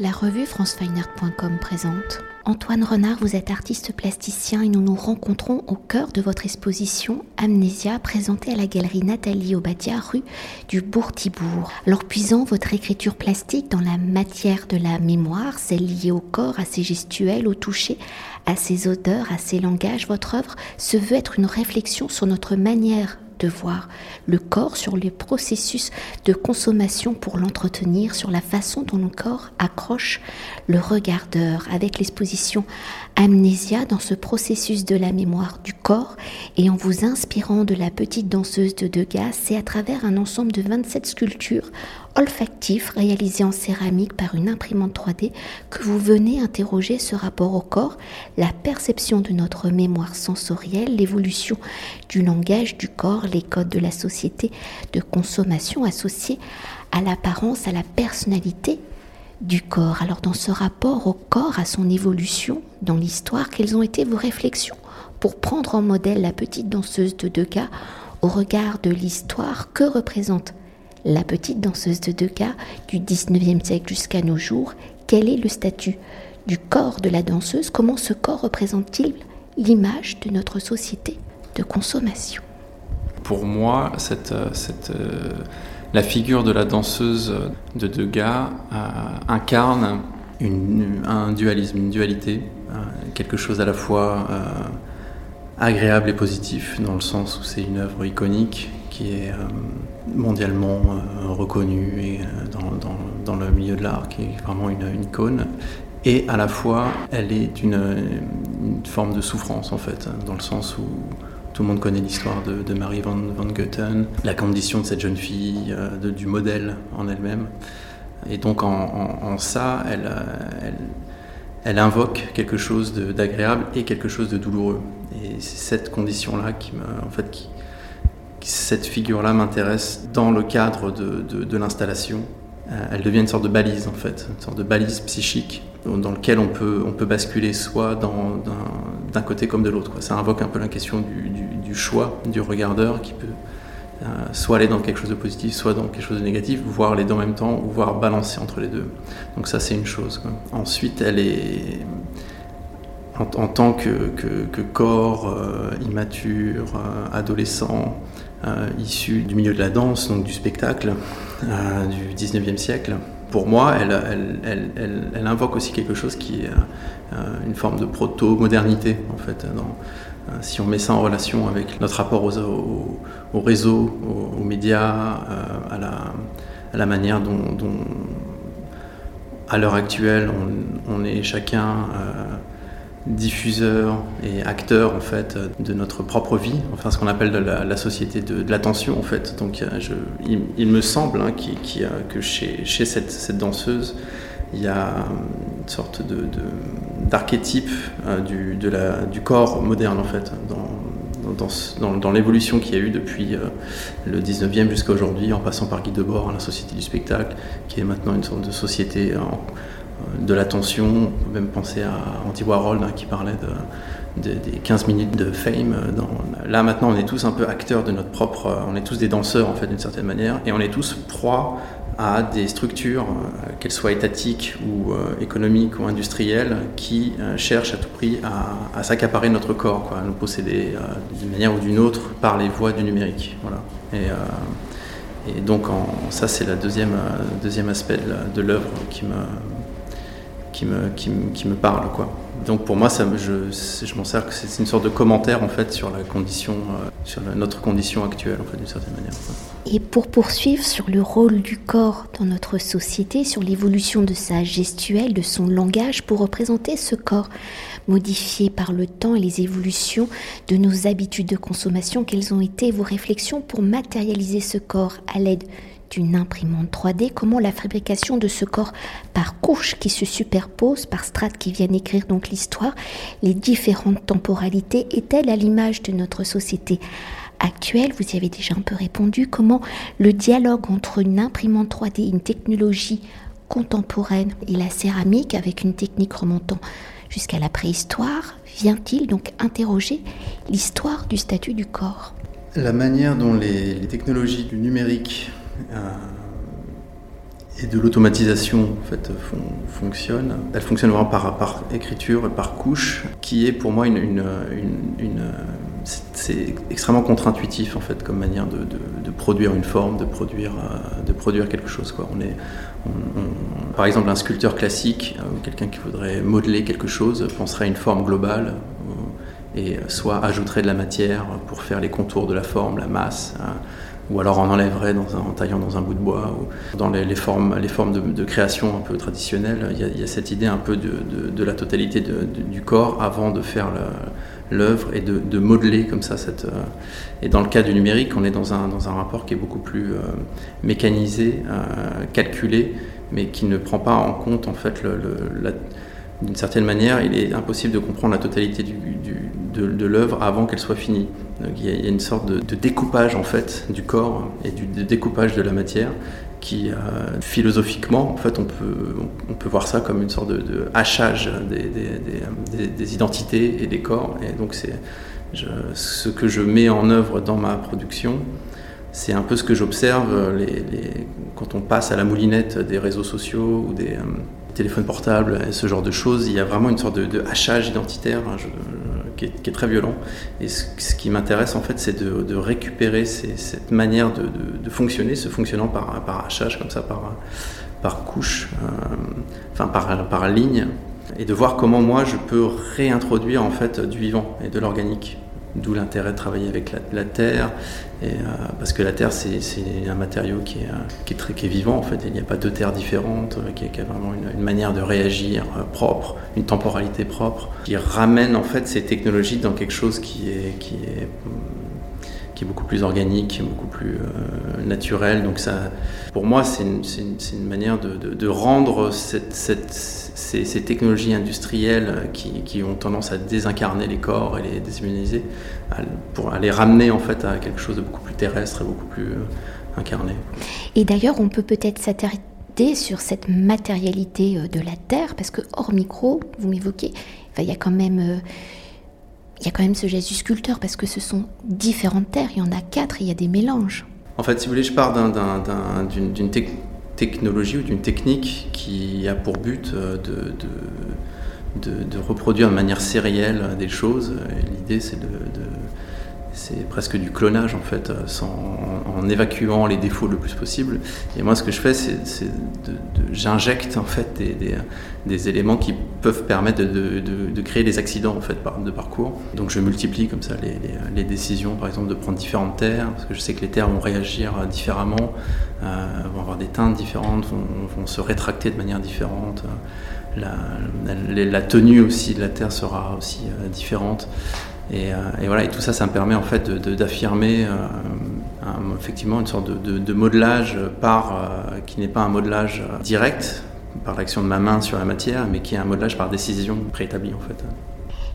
La revue francefineart.com présente. Antoine Renard, vous êtes artiste plasticien et nous nous rencontrons au cœur de votre exposition Amnésia présentée à la galerie Nathalie Obadia rue du Bourg-Tibourg. Alors puisant votre écriture plastique dans la matière de la mémoire, celle liée au corps, à ses gestuels, au toucher, à ses odeurs, à ses langages, votre œuvre se veut être une réflexion sur notre manière de voir le corps, sur les processus de consommation pour l'entretenir, sur la façon dont le corps accroche le regardeur avec l'exposition Amnésia dans ce processus de la mémoire du corps et en vous inspirant de la petite danseuse de Degas, c'est à travers un ensemble de 27 sculptures olfactifs réalisées en céramique par une imprimante 3D que vous venez interroger ce rapport au corps, la perception de notre mémoire sensorielle, l'évolution du langage du corps, les codes de la société de consommation associés à l'apparence, à la personnalité du corps. Alors dans ce rapport au corps, à son évolution dans l'histoire, quelles ont été vos réflexions pour prendre en modèle la petite danseuse de Degas au regard de l'histoire? Que représente la petite danseuse de Degas du 19e siècle jusqu'à nos jours Quel est le statut du corps de la danseuse? Comment ce corps représente-t-il l'image de notre société de consommation? Pour moi, euh, la figure de la danseuse de Degas euh, incarne un dualisme, une dualité, euh, quelque chose à la fois agréable et positif, dans le sens où c'est une œuvre iconique qui est mondialement reconnue et dans, le milieu de l'art, qui est vraiment une, icône. Et à la fois, elle est une, forme de souffrance, en fait, dans le sens où tout le monde connaît l'histoire de, Marie van, van Goethen, la condition de cette jeune fille, euh, du modèle en elle-même. Et donc en, ça, elle, elle, invoque quelque chose d'agréable et quelque chose de douloureux. Et c'est cette condition-là qui me, en fait, qui, cette figure-là m'intéresse dans le cadre de, l'installation. Euh, elle devient une sorte de balise en fait, une sorte de balise psychique dans lequel on peut, on peut basculer soit d'un côté comme de l'autre. Ça invoque un peu la question du, du, choix du regardeur qui peut euh, soit aller dans quelque chose de positif, soit dans quelque chose de négatif, voire les deux en même temps, ou voire balancer entre les deux. Donc ça c'est une chose. Ensuite, elle est en, tant que, que, corps euh, immature, adolescent, issu du milieu de la danse, donc du spectacle du 19e siècle, pour moi, elle, invoque aussi quelque chose qui est euh, une forme de proto-modernité, en fait. Euh, si on met ça en relation avec notre rapport aux, aux, réseaux, aux, médias, euh, à, la, manière dont, à l'heure actuelle, on, est chacun diffuseur et acteur en fait de notre propre vie, enfin ce qu'on appelle la, société de, l'attention en fait. Donc il, me semble hein, que chez, cette, danseuse, il y a une sorte d'archétype euh, du, corps moderne en fait, dans, l'évolution qu'il y a eu depuis euh, le 19e jusqu'à aujourd'hui, en passant par Guy Debord, la société du spectacle, qui est maintenant une sorte de société en, de l'attention. On peut même penser à Andy Warhol hein, qui parlait de, des 15 minutes de fame. là maintenant, on est tous un peu acteurs de notre propre. On est tous des danseurs en fait d'une certaine manière, et on est tous proies à des structures, euh, qu'elles soient étatiques ou euh, économiques ou industrielles, qui euh, cherchent à tout prix à, s'accaparer notre corps, quoi, à nous posséder d'une manière ou d'une autre par les voies du numérique. Voilà. Et, donc ça c'est le deuxième, deuxième aspect de l'œuvre qui me, qui me, qui, qui me parle. Quoi. Donc pour moi, ça, je, je m'en sers que c'est une sorte de commentaire en fait sur la condition, euh, sur notre condition actuelle en fait d'une certaine manière. Et pour poursuivre sur le rôle du corps dans notre société, sur l'évolution de sa gestuelle, de son langage, pour représenter ce corps modifié par le temps et les évolutions de nos habitudes de consommation, quelles ont été vos réflexions pour matérialiser ce corps à l'aide d'une imprimante 3D, comment la fabrication de ce corps par couches qui se superposent, par strates qui viennent écrire donc l'histoire, les différentes temporalités est-elle à l'image de notre société actuelle? Vous y avez déjà un peu répondu. Comment le dialogue entre une imprimante 3D, une technologie contemporaine et la céramique avec une technique remontant jusqu'à la préhistoire vient-il donc interroger l'histoire du statut du corps? La manière dont les, technologies du numérique et de l'automatisation en fait fonctionne. Elle fonctionne vraiment par, écriture par couche, qui est pour moi une, c'est extrêmement contre-intuitif en fait comme manière de, produire une forme, de produire, euh, de produire quelque chose. Quoi. On est, par exemple, un sculpteur classique euh, ou quelqu'un qui voudrait modeler quelque chose penserait à une forme globale euh, et soit ajouterait de la matière pour faire les contours de la forme, la masse. Hein, ou alors on enlèverait en taillant dans un bout de bois. Ou dans les, formes, les formes de, création un peu traditionnelles, il y, a, cette idée un peu de, la totalité du corps avant de faire l'œuvre et de, modeler comme ça. Cette, euh, et dans le cas du numérique, on est dans un, dans un rapport qui est beaucoup plus euh, mécanisé, euh, calculé, mais qui ne prend pas en compte en fait le, la, d'une certaine manière, il est impossible de comprendre la totalité du, de, l'œuvre avant qu'elle soit finie. il, y a, une sorte de, découpage en fait du corps et du découpage de la matière qui, euh, philosophiquement, en fait, on peut, on peut voir ça comme une sorte de, hachage des, identités et des corps. Et donc, c'est ce que je mets en œuvre dans ma production. C'est un peu ce que j'observe quand on passe à la moulinette des réseaux sociaux ou des, euh, téléphone portable ce genre de choses, il y a vraiment une sorte de, hachage identitaire hein, qui, est, très violent. Et ce, qui m'intéresse en fait, c'est de, récupérer cette manière de, fonctionner, ce fonctionnant par, hachage comme ça, par, par couche, euh, enfin par, par ligne, et de voir comment moi je peux réintroduire en fait du vivant et de l'organique. D'où l'intérêt de travailler avec la, terre, euh, parce que la terre c'est un matériau qui est, euh, très, vivant en fait. Il n'y a pas deux terres différentes, euh, qui, a vraiment une, manière de réagir propre, une temporalité propre, qui ramène en fait ces technologies dans quelque chose qui est qui est beaucoup plus organique, beaucoup plus naturel. Donc ça, pour moi, c'est une, une, manière de, de, rendre ces, technologies industrielles qui, qui, ont tendance à désincarner les corps et les déshumaniser, pour les ramener en fait à quelque chose de beaucoup plus terrestre et beaucoup plus euh, incarné. Et d'ailleurs, on peut peut-être s'attarder sur cette matérialité euh, de la Terre, parce que hors micro, vous m'évoquez, il y a quand même... Euh, il y a quand même ce geste du sculpteur parce que ce sont différentes terres, il y en a quatre, et il y a des mélanges. En fait, si vous voulez, je pars d'une technologie ou d'une technique qui a pour but euh, de, de, reproduire de manière sérielle des choses. L'idée, c'est de, c'est presque du clonage en fait, en, évacuant les défauts le plus possible. Et moi, ce que je fais, c'est, de, j'injecte en fait des, éléments qui peuvent permettre de, créer des accidents en fait de parcours. Donc, je multiplie comme ça les, décisions, par exemple, de prendre différentes terres, parce que je sais que les terres vont réagir différemment, euh, vont avoir des teintes différentes, vont, se rétracter de manière différente. La, la, tenue aussi de la terre sera aussi euh, différente. Et, euh, et, voilà, et tout ça, ça me permet en fait d'affirmer euh, effectivement une sorte de, de, modelage par, euh, qui n'est pas un modelage direct par l'action de ma main sur la matière, mais qui est un modelage par décision préétablie en fait.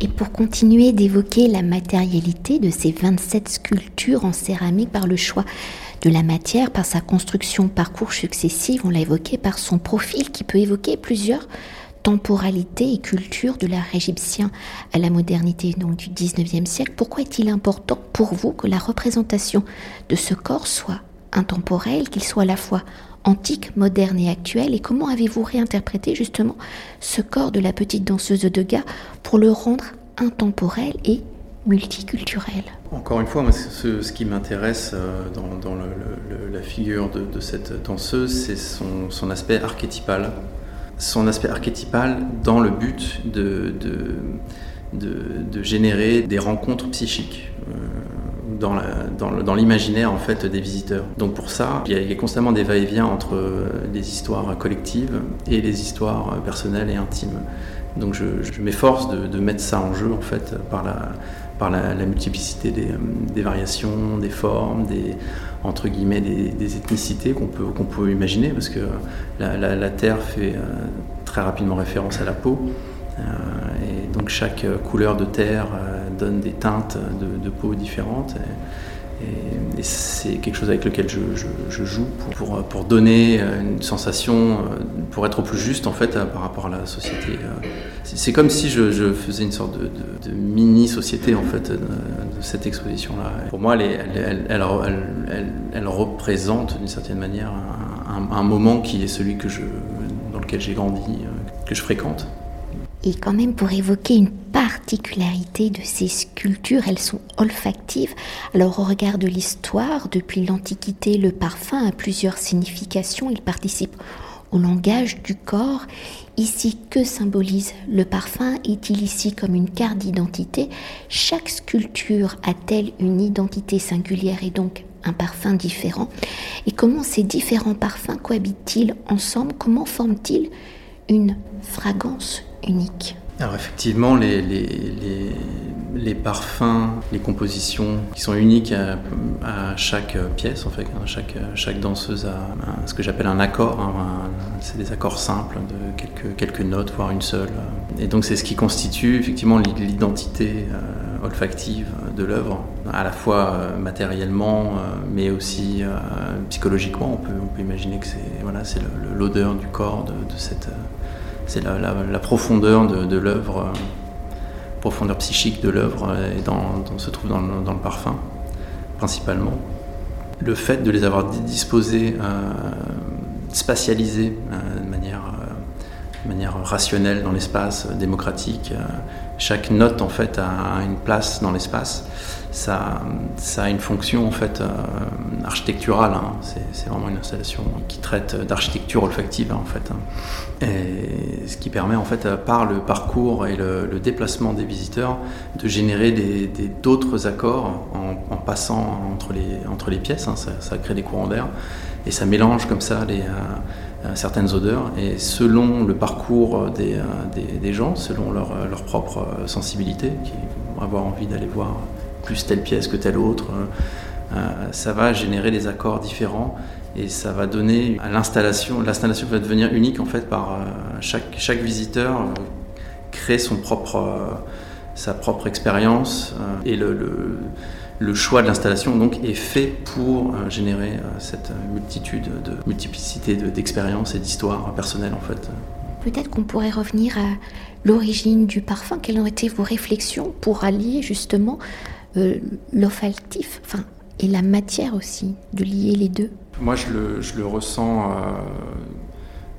Et pour continuer d'évoquer la matérialité de ces 27 sculptures en céramique par le choix de la matière, par sa construction, parcours successifs, on l'a évoqué, par son profil qui peut évoquer plusieurs temporalité et culture de l'art égyptien à la modernité donc du 19e siècle, pourquoi est-il important pour vous que la représentation de ce corps soit intemporelle, qu'il soit à la fois antique, moderne et actuel? Et comment avez-vous réinterprété justement ce corps de la petite danseuse de Degas pour le rendre intemporel et multiculturel? Encore une fois, ce, qui m'intéresse euh, dans, la figure de, cette danseuse, c'est son aspect archétypal son aspect archétypal dans le but de, de, générer des rencontres psychiques. Euh, dans l'imaginaire en fait des visiteurs. Donc pour ça, il y a, constamment des va-et-vient entre les histoires collectives et les histoires personnelles et intimes. Donc je, m'efforce de, mettre ça en jeu en fait par la, par la, multiplicité des, des, variations, des formes, des, entre guillemets des, ethnicités qu'on peut, qu'on peut imaginer, parce que la, Terre fait euh, très rapidement référence à la peau. Euh, et donc chaque couleur de terre euh, donne des teintes de, peau différentes. Et, c'est quelque chose avec lequel je, joue pour, pour, donner une sensation, pour être plus juste en fait par rapport à la société. C'est comme si je, faisais une sorte de, mini-société en fait de, cette exposition-là. Pour moi, elle, représente d'une certaine manière un, moment qui est celui que je, dans lequel j'ai grandi, que je fréquente. Et quand même, pour évoquer une particularité de ces sculptures, elles sont olfactives. Alors, au regard de l'histoire, depuis l'Antiquité, le parfum a plusieurs significations. Il participe au langage du corps. Ici, que symbolise le parfum? Est-il ici comme une carte d'identité? Chaque sculpture a-t-elle une identité singulière et donc un parfum différent? Et comment ces différents parfums cohabitent-ils ensemble? Comment forment-ils une fragrance unique? Alors effectivement, les, les, parfums, les compositions qui sont uniques à, chaque pièce, en fait, hein, chaque, chaque danseuse a ce que j'appelle un accord, hein, c'est des accords simples de quelques, notes, voire une seule. Et donc c'est ce qui constitue effectivement l'identité euh, olfactive de l'œuvre, à la fois euh, matériellement, euh, mais aussi psychologiquement. On peut, imaginer que c'est l'odeur du corps de, c'est la, profondeur de, l'œuvre, profondeur psychique de l'œuvre, euh, et dans, se trouve dans le, parfum, principalement. Le fait de les avoir disposés, euh, spatialisés de manière, manière rationnelle dans l'espace, démocratique, chaque note en fait a une place dans l'espace ça, a une fonction en fait euh, architecturale. Hein. C'est vraiment une installation qui traite d'architecture olfactive en fait. Hein. Et ce qui permet en fait par le parcours et le, déplacement des visiteurs de générer d'autres accords en, passant entre les, pièces. Hein. Ça, crée des courants d'air et ça mélange comme ça les, euh, certaines odeurs. Et selon le parcours des, gens, selon leur, leur propre sensibilité, qui vont avoir envie d'aller voir plus telle pièce que telle autre. Euh, euh, ça va générer des accords différents et ça va donner à l'installation, l'installation va devenir unique en fait par euh, chaque, chaque visiteur crée son propre, sa propre expérience et le, le, choix de l'installation donc est fait pour générer cette multitude de multiplicité d'expériences et d'histoires personnelles en fait. Peut-être qu'on pourrait revenir à l'origine du parfum. Quelles ont été vos réflexions pour allier justement euh, l'olfactif enfin, et la matière aussi, de lier les deux Moi, je le, je le ressens euh,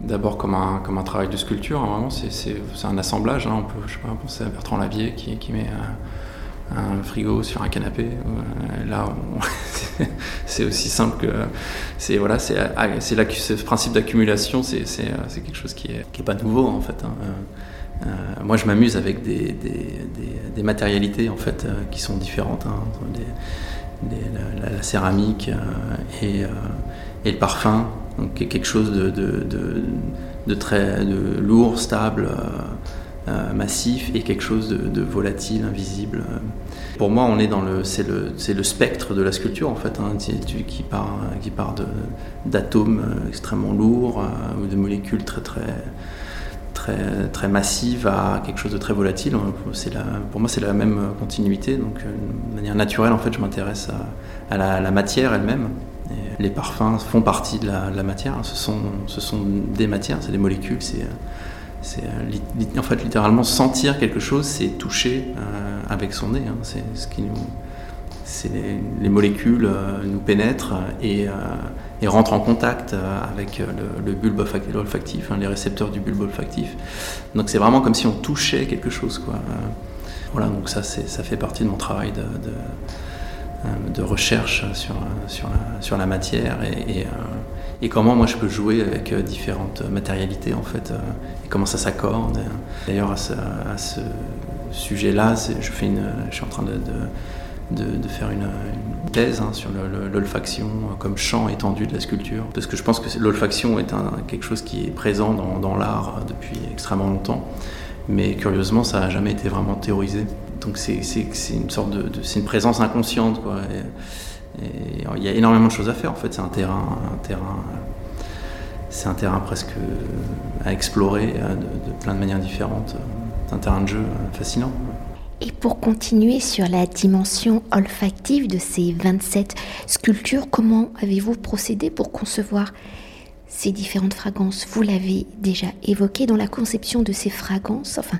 d'abord comme un, comme un travail de sculpture. Hein, c'est un assemblage. Hein. on peut je sais pas, penser à Bertrand Lavier qui, qui met un, frigo sur un canapé. Euh, là, c'est aussi simple que. C'est voilà, c'est ce principe d'accumulation, c'est quelque chose qui est, qui est pas nouveau en fait. Hein. Euh, moi, je m'amuse avec des, des, matérialités en fait euh, qui sont différentes, la, céramique euh, et, et, le parfum, donc quelque chose de, de très lourd, stable, massif, et quelque chose de, volatile, invisible. Pour moi, on est dans le, c'est le, le spectre de la sculpture en fait, hein, qui, part, qui part d'atomes extrêmement lourds ou de molécules très très très, massive à quelque chose de très volatile. C'est pour moi, c'est la même continuité. Donc, euh, de manière naturelle, en fait, je m'intéresse à, la, matière elle-même. Les parfums font partie de la, matière. Ce sont, ce sont des matières, c'est des molécules. C'est, en fait littéralement sentir quelque chose, c'est toucher euh, avec son nez. Hein. C'est ce qui nous, les, molécules euh, nous pénètrent et et rentre en contact euh, avec euh, le, bulbe olfactif, hein, les récepteurs du bulbe olfactif. Donc c'est vraiment comme si on touchait quelque chose. Quoi. Euh, voilà, donc ça, ça fait partie de mon travail de, recherche sur, sur, la, matière et, comment moi je peux jouer avec différentes matérialités en fait, et comment ça s'accorde. D'ailleurs à ce, sujet-là, je, je suis en train de, faire une, thèse hein, sur l'olfaction comme champ étendu de la sculpture. Parce que je pense que l'olfaction est quelque chose qui est présent dans, l'art depuis extrêmement longtemps. Mais curieusement, ça n'a jamais été vraiment théorisé. Donc c'est une de, présence inconsciente. Quoi. Il y a énormément de choses à faire. En fait, c'est un terrain, c'est un terrain presque à explorer euh, de, de plein de manières différentes. C'est un terrain de jeu euh, fascinant. Et pour continuer sur la dimension olfactive de ces 27 sculptures, comment avez-vous procédé pour concevoir ces différentes fragrances? Vous l'avez déjà évoqué dans la conception de ces fragrances. Enfin,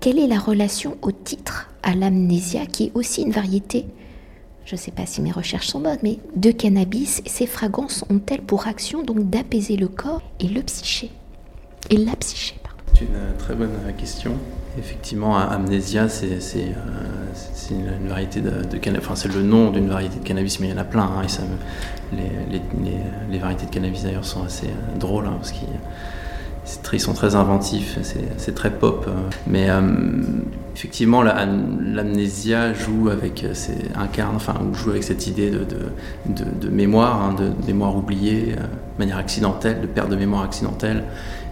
quelle est la relation au titre, à l'amnésia, qui est aussi une variété? Je ne sais pas si mes recherches sont bonnes, mais de cannabis, ces fragrances ont-elles pour action donc d'apaiser le corps et le psyché? Et la psyché? C'est une très bonne question. Effectivement, amnésia, c'est une, variété de. Enfin, c'est le nom d'une variété de cannabis, mais il y en a plein. Hein, les, variétés de cannabis d'ailleurs sont assez euh, drôles hein, parce qu'ils ils sont très inventifs, c'est très pop. Euh. Mais euh, effectivement, l'amnésia joue avec, incarne, enfin, joue avec cette idée de, de, mémoire, hein, de mémoire oubliée, de manière accidentelle, de perte de mémoire accidentelle,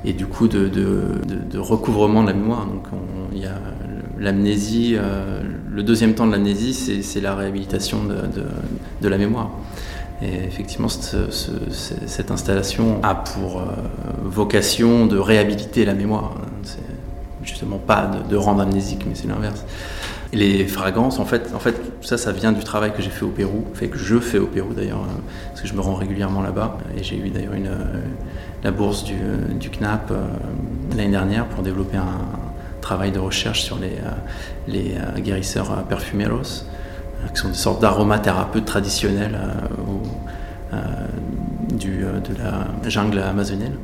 et du coup de, recouvrement de la mémoire. Donc, il y a l'amnésie, le deuxième temps de l'amnésie, c'est la réhabilitation de, la mémoire. Et effectivement, cette installation a pour euh, vocation de réhabiliter la mémoire. C'est justement pas de, rendre amnésique, mais c'est l'inverse. Les fragrances, en fait, en fait, ça, ça vient du travail que j'ai fait au Pérou, fait que je fais au Pérou d'ailleurs, euh, parce que je me rends régulièrement là-bas. Et j'ai eu d'ailleurs euh, la bourse du, CNAP l'année dernière pour développer un travail de recherche sur les, guérisseurs perfumeros qui sont des sortes d'aromathérapeutes traditionnels euh, euh, du, euh, de la jungle amazonienne,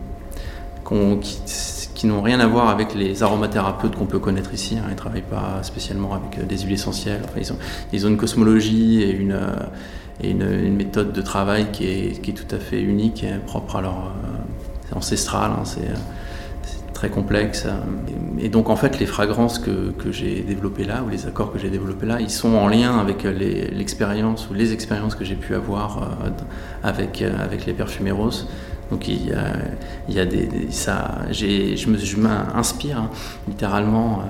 n'ont rien à voir avec les aromathérapeutes qu'on peut connaître ici. Hein. Ils ne travaillent pas spécialement avec des huiles essentielles. ils, ont, une cosmologie et une, une, méthode de travail qui est, qui tout à fait unique et propre à leur. c'est ancestral. Hein. c'est très complexe. Et donc en fait, les fragrances que, j'ai développées là, ou les accords que j'ai développés là, ils sont en lien avec l'expérience ou les expériences que j'ai pu avoir euh, avec, euh, avec les perfumeros. Donc il y a, il y a des, je je m'inspire hein, littéralement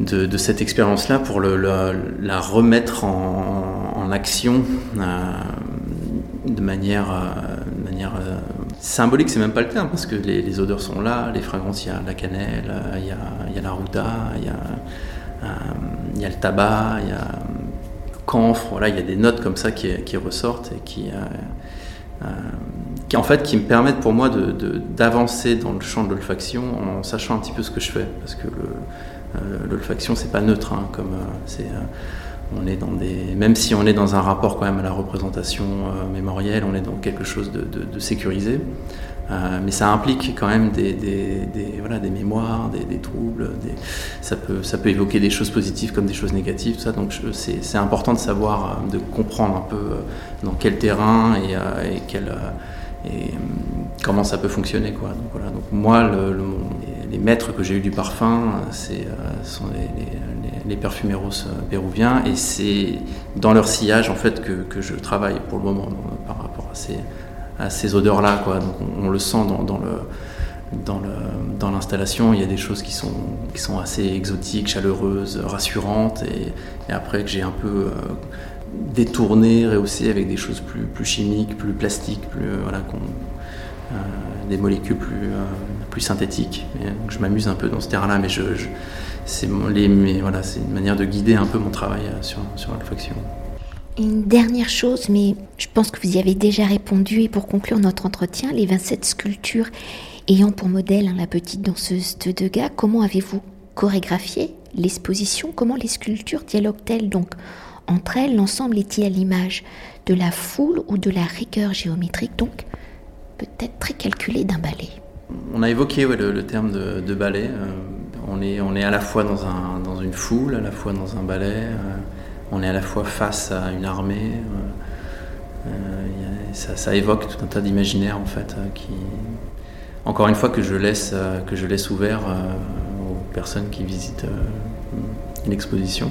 euh, de, cette expérience-là pour le, la remettre en, action de manière, de manière symbolique, c'est même pas le terme, parce que les, odeurs sont là, les fragrances, il y a la cannelle, il y a, il y a la ruta, il y a, euh, il y a le tabac, il y a camphre, voilà, il y a des notes comme ça qui, ressortent et qui, euh, euh, qui, en fait, qui me permettent pour moi d'avancer de, dans le champ de l'olfaction en sachant un petit peu ce que je fais, parce que l'olfaction, c'est pas neutre, hein, comme c'est on est dans des, même si on est dans un rapport quand même à la représentation euh, mémorielle, on est dans quelque chose de, sécurisé. Euh, mais ça implique quand même des, voilà, des mémoires, des, troubles. ça, peut, ça peut évoquer des choses positives comme des choses négatives. Ça. Donc c'est important de savoir, euh, de comprendre un peu dans quel terrain et, et, quel, et comment ça peut fonctionner. Quoi. Donc, voilà. Donc moi, le, les maîtres que j'ai eu du parfum, c'est sont les, les perfumeros euh, péruviens, et c'est dans leur sillage en fait que, je travaille pour le moment par rapport à ces, à ces odeurs-là. Quoi. Donc on, le sent dans, dans le dans, l'installation, il y a des choses qui sont, qui sont assez exotiques, chaleureuses, rassurantes, et, après que j'ai un peu euh, détourné, rehaussé avec des choses plus, plus chimiques, plus plastiques, plus, euh, voilà, des molécules plus, plus synthétiques. je m'amuse un peu dans ce terrain-là, mais je c'est voilà, une manière de guider un peu mon travail euh, sur, sur. Une dernière chose, mais je pense que vous y avez déjà répondu, et pour conclure notre entretien, les 27 sculptures ayant pour modèle hein, la petite danseuse de Degas, comment avez-vous chorégraphié l'exposition? Comment les sculptures dialoguent-elles donc? Entre elles L'ensemble est-il à l'image de la foule ou de la rigueur géométrique, donc peut-être très calculée d'un ballet On a évoqué le, terme de, ballet. Euh, on est, on est à la fois dans, un, dans une foule, à la fois dans un ballet, euh, on est à la fois face à une armée. Euh, ça, évoque tout un tas d'imaginaires en fait, qui, encore une fois, que je laisse, que je laisse ouvert aux personnes qui visitent une exposition.